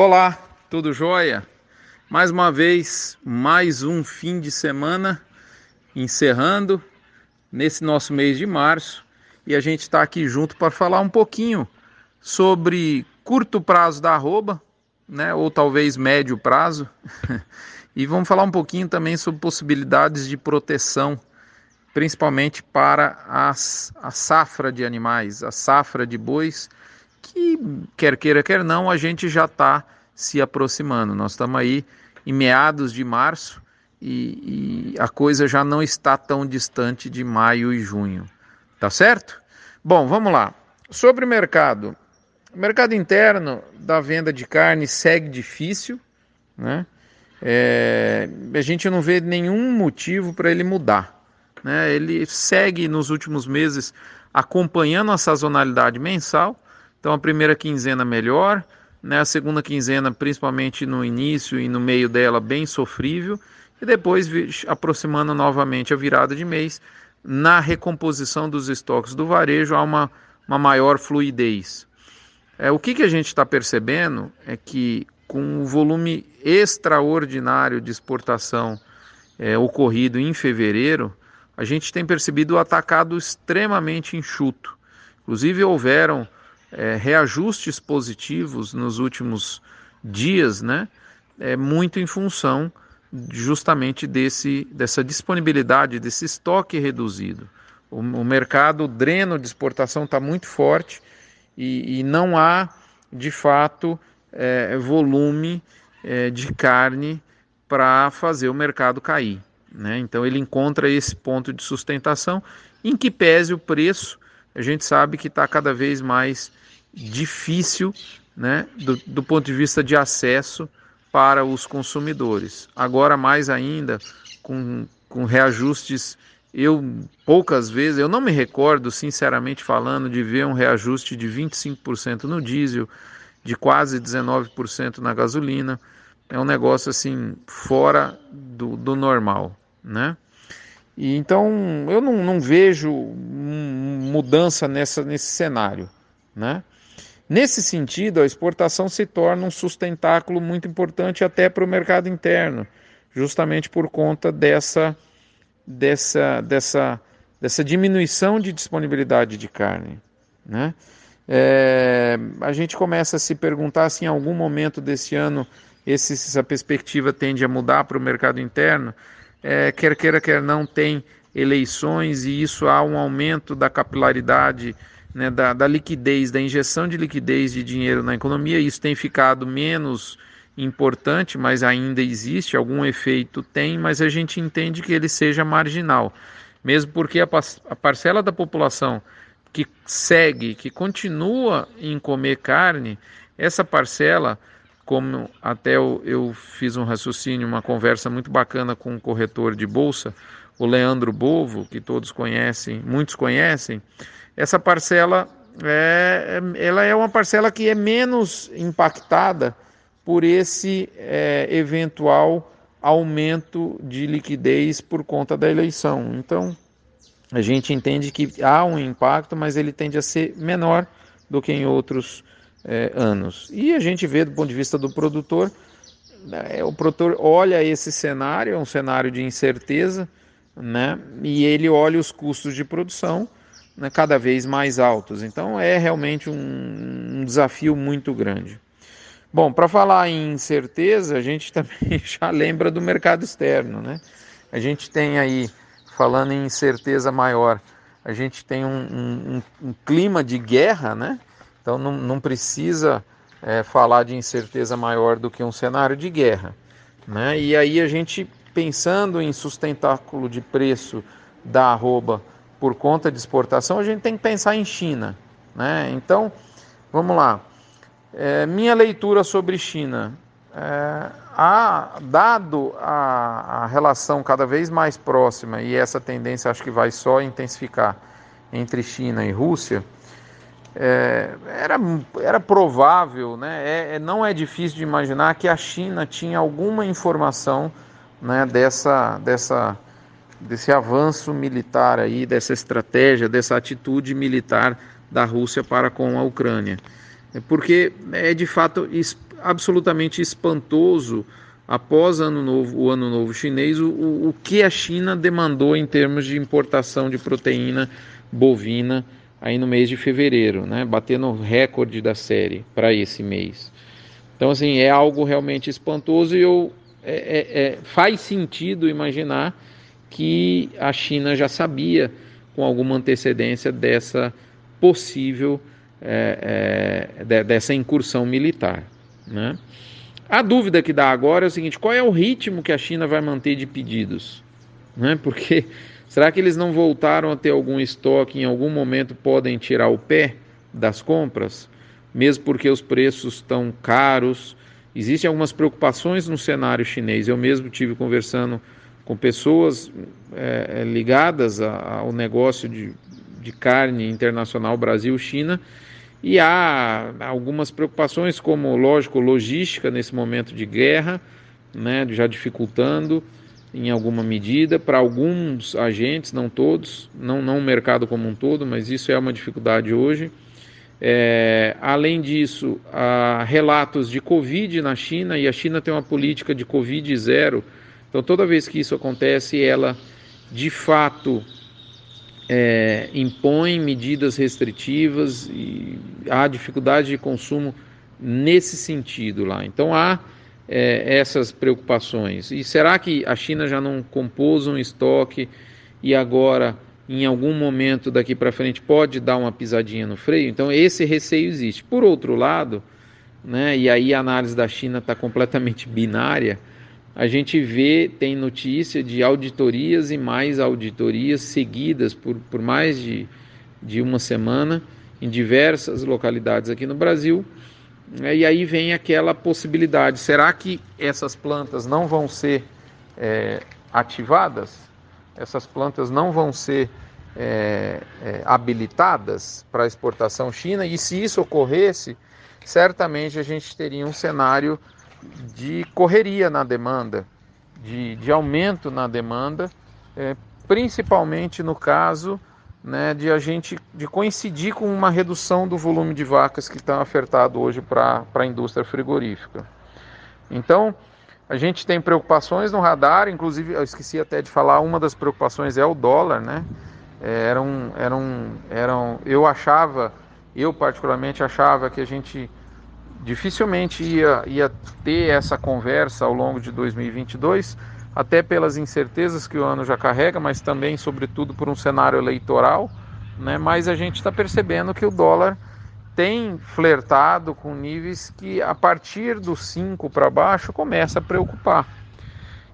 Olá, tudo jóia? Mais uma vez, mais um fim de semana encerrando nesse nosso mês de março e a gente está aqui junto para falar um pouquinho sobre curto prazo da arroba, né, ou talvez médio prazo, e vamos falar um pouquinho também sobre possibilidades de proteção, principalmente para as, a safra de animais, a safra de bois que quer queira, quer não, a gente já está se aproximando. Nós estamos aí em meados de março e, e, a coisa já não está tão distante de maio e junho. Tá certo? Bom, vamos lá. Sobre o mercado. O mercado interno da venda de carne segue difícil, né? É, a gente não vê nenhum motivo para ele mudar. Né? Ele segue nos últimos meses acompanhando a sazonalidade mensal então a primeira quinzena melhor, né? a segunda quinzena, principalmente no início e no meio dela, bem sofrível, e depois aproximando novamente a virada de mês, na recomposição dos estoques do varejo há uma, uma maior fluidez. É, o que, que a gente está percebendo é que com o volume extraordinário de exportação é, ocorrido em fevereiro, a gente tem percebido o atacado extremamente enxuto. Inclusive houveram é, reajustes positivos nos últimos dias, né? É muito em função justamente desse, dessa disponibilidade, desse estoque reduzido. O, o mercado dreno de exportação está muito forte e, e, não há, de fato, é, volume é, de carne para fazer o mercado cair. Né? Então ele encontra esse ponto de sustentação em que pese o preço a gente sabe que está cada vez mais difícil né, do, do ponto de vista de acesso para os consumidores. Agora, mais ainda, com, com reajustes, eu poucas vezes, eu não me recordo, sinceramente falando, de ver um reajuste de 25% no diesel, de quase 19% na gasolina. É um negócio assim, fora do, do normal, né? E então eu não, não vejo mudança nessa, nesse cenário. Né? Nesse sentido, a exportação se torna um sustentáculo muito importante até para o mercado interno, justamente por conta dessa, dessa, dessa, dessa diminuição de disponibilidade de carne. Né? É, a gente começa a se perguntar se em algum momento desse ano esse, essa perspectiva tende a mudar para o mercado interno é, quer queira, quer não, tem eleições e isso há um aumento da capilaridade, né, da, da liquidez, da injeção de liquidez de dinheiro na economia. Isso tem ficado menos importante, mas ainda existe, algum efeito tem, mas a gente entende que ele seja marginal, mesmo porque a, a parcela da população que segue, que continua em comer carne, essa parcela como até eu, eu, fiz um raciocínio, uma conversa muito bacana com um corretor de bolsa, o Leandro Bovo, que todos conhecem, muitos conhecem, essa parcela é, ela é uma parcela que é menos impactada por esse é, eventual aumento de liquidez por conta da eleição. Então, a gente entende que há um impacto, mas ele tende a ser menor do que em outros é, anos. E a gente vê do ponto de vista do produtor, né, o produtor olha esse cenário, é um cenário de incerteza, né? E ele olha os custos de produção né, cada vez mais altos. Então é realmente um, um desafio muito grande. Bom, para falar em incerteza, a gente também já lembra do mercado externo, né? A gente tem aí, falando em incerteza maior, a gente tem um, um, um clima de guerra, né? Então não, não precisa é, falar de incerteza maior do que um cenário de guerra. Né? E aí a gente pensando em sustentáculo de preço da arroba por conta de exportação, a gente tem que pensar em China. Né? Então, vamos lá. É, minha leitura sobre China. É, dado a, a relação cada vez mais próxima, e essa tendência acho que vai só intensificar entre China e Rússia, é, era, era provável, né? É, é, não é difícil de imaginar que a China tinha alguma informação né, dessa, dessa, desse avanço militar aí, dessa estratégia, dessa atitude militar da Rússia para com a Ucrânia. É porque é de fato absolutamente espantoso após ano novo, o ano novo chinês, o, o que a China demandou em termos de importação de proteína bovina aí no mês de fevereiro, né, batendo o recorde da série para esse mês. Então, assim, é algo realmente espantoso e eu, é, é, é, faz sentido imaginar que a China já sabia com alguma antecedência dessa possível é, é, dessa incursão militar. Né? A dúvida que dá agora é o seguinte: qual é o ritmo que a China vai manter de pedidos? Né? Porque será que eles não voltaram a ter algum estoque em algum momento podem tirar o pé das compras, mesmo porque os preços estão caros? Existem algumas preocupações no cenário chinês. Eu mesmo tive conversando com pessoas é, ligadas ao negócio de, de carne internacional Brasil-China e há algumas preocupações, como, lógico, logística nesse momento de guerra, né, já dificultando em alguma medida para alguns agentes, não todos, não, não o mercado como um todo, mas isso é uma dificuldade hoje. É, além disso, há relatos de Covid na China e a China tem uma política de Covid zero. Então, toda vez que isso acontece, ela de fato é, impõe medidas restritivas e há dificuldade de consumo nesse sentido lá. Então há é, essas preocupações. E será que a China já não compôs um estoque e agora, em algum momento daqui para frente, pode dar uma pisadinha no freio? Então esse receio existe. Por outro lado, né, e aí a análise da China está completamente binária a gente vê, tem notícia de auditorias e mais auditorias seguidas por, por mais de, de uma semana em diversas localidades aqui no Brasil. É, e aí vem aquela possibilidade: será que essas plantas não vão ser é, ativadas? Essas plantas não vão ser é, é, habilitadas para exportação China? E se isso ocorresse, certamente a gente teria um cenário de correria na demanda, de, de aumento na demanda, é, principalmente no caso né, de a gente de coincidir com uma redução do volume de vacas que está ofertado hoje para a indústria frigorífica. Então, a gente tem preocupações no radar, inclusive eu esqueci até de falar, uma das preocupações é o dólar, né? É, era um, era um, era um, eu achava, eu particularmente achava que a gente dificilmente ia, ia ter essa conversa ao longo de 2022, até pelas incertezas que o ano já carrega, mas também, sobretudo, por um cenário eleitoral. Né? Mas a gente está percebendo que o dólar tem flertado com níveis que, a partir dos 5 para baixo, começa a preocupar.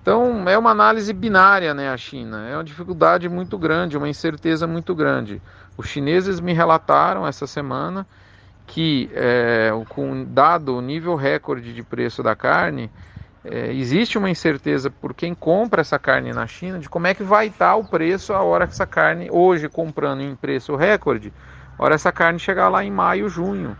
Então, é uma análise binária, né, a China. É uma dificuldade muito grande, uma incerteza muito grande. Os chineses me relataram essa semana que, é, com dado o nível recorde de preço da carne, é, existe uma incerteza por quem compra essa carne na China de como é que vai estar o preço a hora que essa carne, hoje comprando em preço recorde, a hora essa carne chegar lá em maio, junho.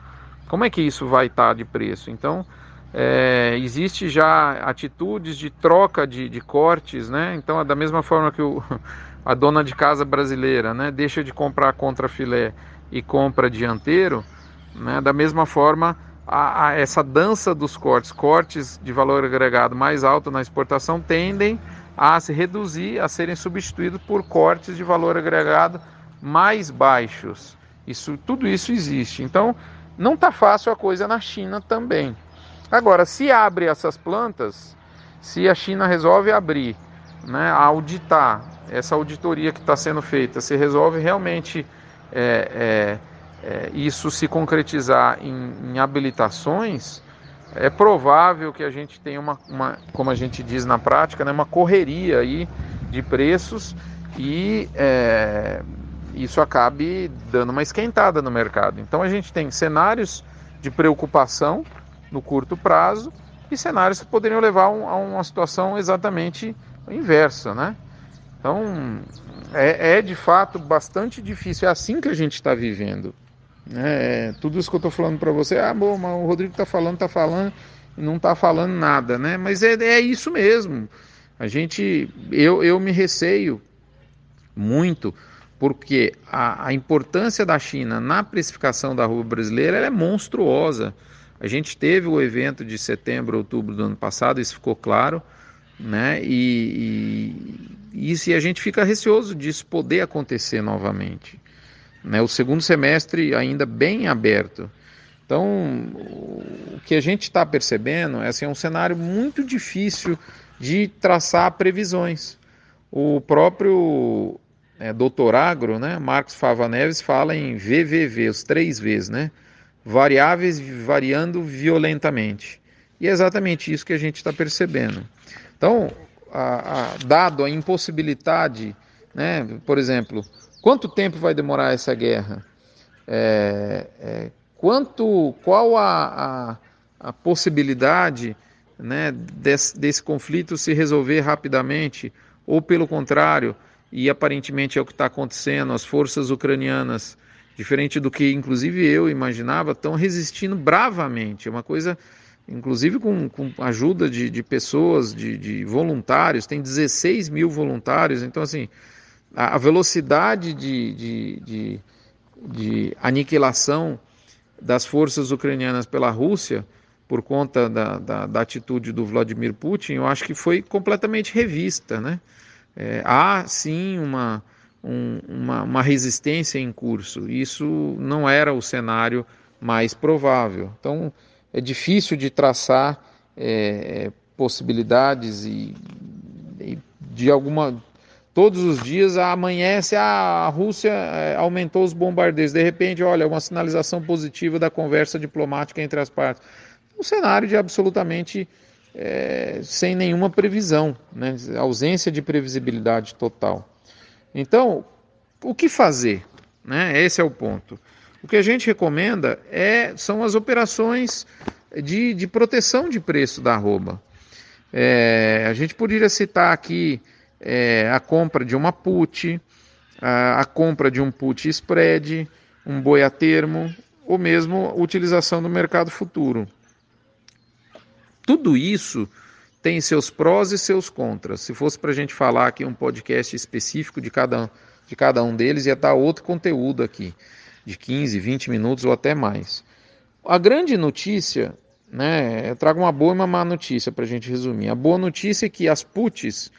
Como é que isso vai estar de preço? Então, é, existe já atitudes de troca de, de cortes, né? Então, é da mesma forma que o, a dona de casa brasileira né, deixa de comprar contra filé e compra dianteiro, né? Da mesma forma, a, a essa dança dos cortes, cortes de valor agregado mais alto na exportação, tendem a se reduzir, a serem substituídos por cortes de valor agregado mais baixos. Isso, tudo isso existe. Então, não está fácil a coisa na China também. Agora, se abre essas plantas, se a China resolve abrir, né, auditar essa auditoria que está sendo feita, se resolve realmente é, é, é, isso se concretizar em, em, habilitações, é provável que a gente tenha uma, uma, como a gente diz na prática, né, uma correria aí de preços e é, isso acabe dando uma esquentada no mercado. Então a gente tem cenários de preocupação no curto prazo e cenários que poderiam levar a uma situação exatamente inversa, né? Então é, é de fato bastante difícil. É assim que a gente está vivendo. É, tudo isso que eu estou falando para você, ah, bom, mas o Rodrigo está falando, está falando e não está falando nada, né? Mas é, é isso mesmo. A gente, eu, eu me receio muito porque a, a importância da China na precificação da rua brasileira é monstruosa. A gente teve o evento de setembro, outubro do ano passado, isso ficou claro, né? E, e isso e a gente fica receoso disso poder acontecer novamente. Né? O segundo semestre ainda bem aberto. Então, o que a gente está percebendo é, assim, é um cenário muito difícil de traçar previsões. O próprio é, doutor Agro, né, Marcos Fava Neves, fala em VVV, os três Vs, né? Variáveis variando violentamente. E é exatamente isso que a gente está percebendo. Então, a, a, dado a impossibilidade, né, por exemplo, quanto tempo vai demorar essa guerra? É, é, quanto, qual a, a, a possibilidade né, desse, desse conflito se resolver rapidamente, ou pelo contrário, e aparentemente é o que está acontecendo, as forças ucranianas, diferente do que inclusive eu imaginava, estão resistindo bravamente. É uma coisa, inclusive com, com ajuda de, de pessoas, de, de, voluntários, tem 16 mil voluntários, então assim, a, velocidade de, de, de, de aniquilação das forças ucranianas pela Rússia, por conta da, da, da, atitude do Vladimir Putin, eu acho que foi completamente revista. Né? É, há sim uma, um, uma, uma, resistência em curso, isso não era o cenário mais provável. Então é difícil de traçar é, possibilidades e, e de alguma Todos os dias amanhece, ah, a Rússia eh, aumentou os bombardeios. De repente, olha, uma sinalização positiva da conversa diplomática entre as partes. Um cenário de absolutamente é, sem nenhuma previsão, né? ausência de previsibilidade total. Então, o que fazer? Né? Esse é o ponto. O que a gente recomenda é, são as operações de, de proteção de preço da arroba. É, a gente poderia citar aqui é, a compra de uma put, a, a, compra de um put spread, um boi a termo, ou mesmo utilização do mercado futuro. Tudo isso tem seus prós e seus contras. Se fosse para a gente falar aqui um podcast específico de cada, de cada um deles, ia estar outro conteúdo aqui, de 15, 20 minutos ou até mais. A grande notícia, né, eu trago uma boa e uma má notícia para a gente resumir. A boa notícia é que as puts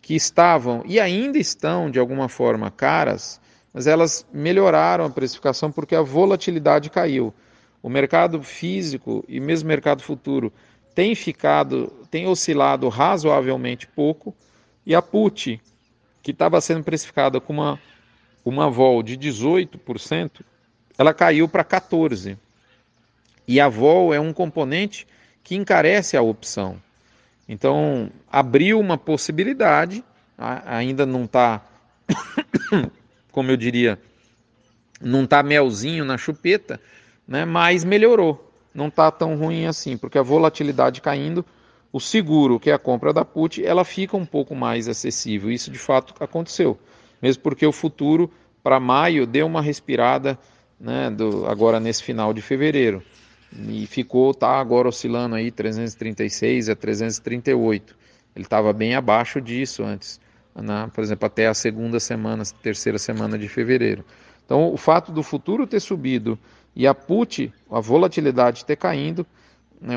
que estavam e ainda estão de alguma forma caras, mas elas melhoraram a precificação porque a volatilidade caiu. O mercado físico e mesmo o mercado futuro tem ficado, tem oscilado razoavelmente pouco, e a put, que estava sendo precificada com uma, uma vol de 18%, ela caiu para 14%. E a vol é um componente que encarece a opção. Então, abriu uma possibilidade, ainda não está, como eu diria, não está melzinho na chupeta, né, mas melhorou. Não está tão ruim assim, porque a volatilidade caindo, o seguro, que é a compra da put, ela fica um pouco mais acessível. Isso de fato aconteceu, mesmo porque o futuro para maio deu uma respirada né, do, agora nesse final de fevereiro e ficou, tá agora oscilando aí 336 a 338. Ele estava bem abaixo disso antes, na, por exemplo, até a segunda semana, terceira semana de fevereiro. Então, o fato do futuro ter subido e a put, a volatilidade ter caindo, né,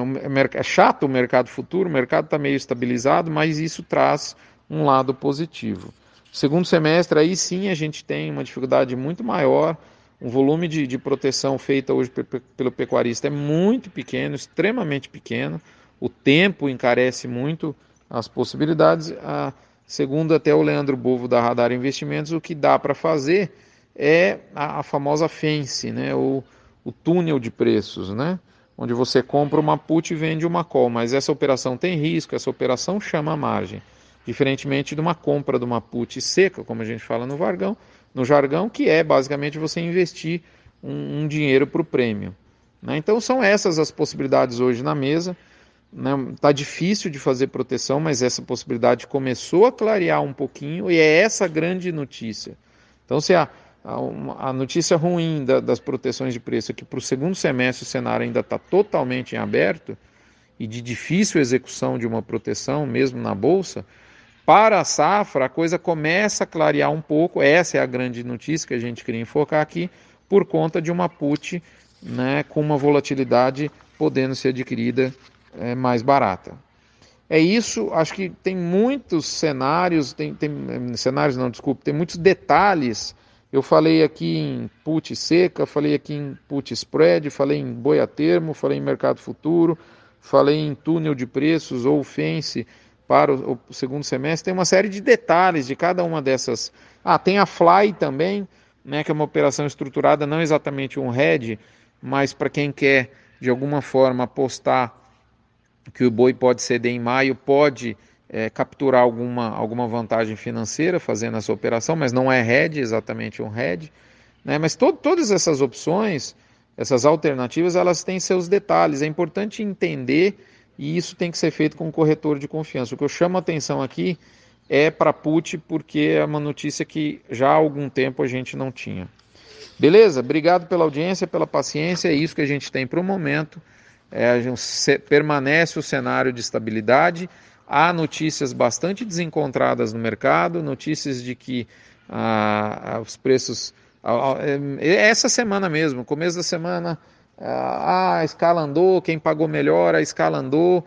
é chato o mercado futuro, o mercado está meio estabilizado, mas isso traz um lado positivo. Segundo semestre, aí sim a gente tem uma dificuldade muito maior o volume de, de proteção feita hoje pelo pecuarista é muito pequeno, extremamente pequeno. O tempo encarece muito as possibilidades. A, segundo até o Leandro Bovo da Radar Investimentos, o que dá para fazer é a, a, famosa fence, né? o, o túnel de preços, né? onde você compra uma put e vende uma call, mas essa operação tem risco, essa operação chama margem. Diferentemente de uma compra de uma put seca, como a gente fala no Vargão, no jargão, que é basicamente você investir um, um dinheiro para o prêmio. Né? Então são essas as possibilidades hoje na mesa. Está né? difícil de fazer proteção, mas essa possibilidade começou a clarear um pouquinho e é essa a grande notícia. Então, se a, a, a notícia ruim da, das proteções de preço é que para o segundo semestre o cenário ainda está totalmente em aberto e de difícil execução de uma proteção, mesmo na bolsa, para a safra, a coisa começa a clarear um pouco. Essa é a grande notícia que a gente queria enfocar aqui, por conta de uma put né, com uma volatilidade podendo ser adquirida é, mais barata. É isso, acho que tem muitos cenários, tem, tem cenários não, desculpe, tem muitos detalhes. Eu falei aqui em put seca, falei aqui em put spread, falei em boi a termo, falei em mercado futuro, falei em túnel de preços ou fence para o, segundo semestre. Tem uma série de detalhes de cada uma dessas. Ah, tem a Fly também, né, que é uma operação estruturada, não exatamente um hedge, mas para quem quer de alguma forma apostar que o boi pode ceder em maio, pode é, capturar alguma, alguma vantagem financeira fazendo essa operação, mas não é hedge, exatamente um hedge. Né? Mas to todas essas opções, essas alternativas, elas têm seus detalhes. É importante entender e isso tem que ser feito com um corretor de confiança. O que eu chamo a atenção aqui é para put, porque é uma notícia que já há algum tempo a gente não tinha. Beleza? Obrigado pela audiência, pela paciência. É isso que a gente tem para o momento. É, permanece o cenário de estabilidade. Há notícias bastante desencontradas no mercado, notícias de que ah, os preços. Ah, essa semana mesmo, começo da semana, ah, a escala andou, quem pagou melhor, a escala andou.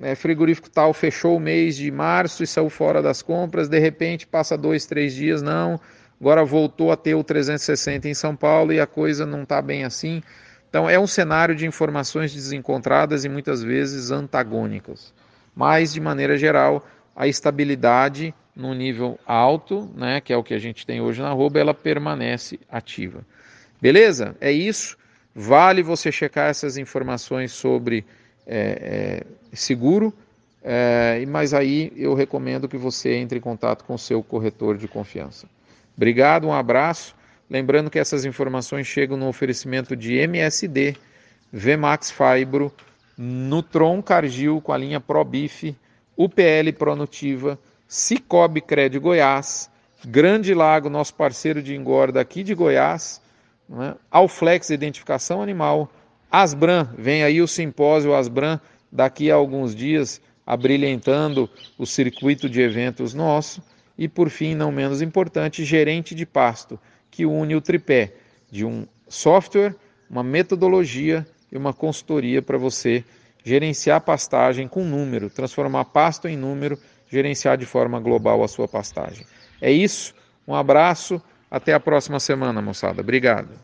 É, frigorífico tal fechou o mês de março e saiu fora das compras. De repente, passa dois, três dias, não agora voltou a ter o 360 em São Paulo e a coisa não está bem assim. Então é um cenário de informações desencontradas e muitas vezes antagônicas. Mas, de maneira geral, a estabilidade no nível alto, né, que é o que a gente tem hoje na arroba, ela permanece ativa. Beleza? É isso. Vale você checar essas informações sobre é, é, seguro, é, mas aí eu recomendo que você entre em contato com o seu corretor de confiança. Obrigado, um abraço. Lembrando que essas informações chegam no oferecimento de MSD, Vmax Fibro, Nutron Cargil com a linha ProBif, UPL Pronutiva, Cicobi Cred Goiás, Grande Lago, nosso parceiro de engorda aqui de Goiás, né? Alflex Identificação Animal, Asbran, vem aí o simpósio Asbran daqui a alguns dias, abrilhantando o circuito de eventos nosso. E por fim, não menos importante, gerente de pasto, que une o tripé de um software, uma metodologia e uma consultoria para você gerenciar pastagem com número, transformar pasto em número, gerenciar de forma global a sua pastagem. É isso, um abraço, até a próxima semana, moçada. Obrigado.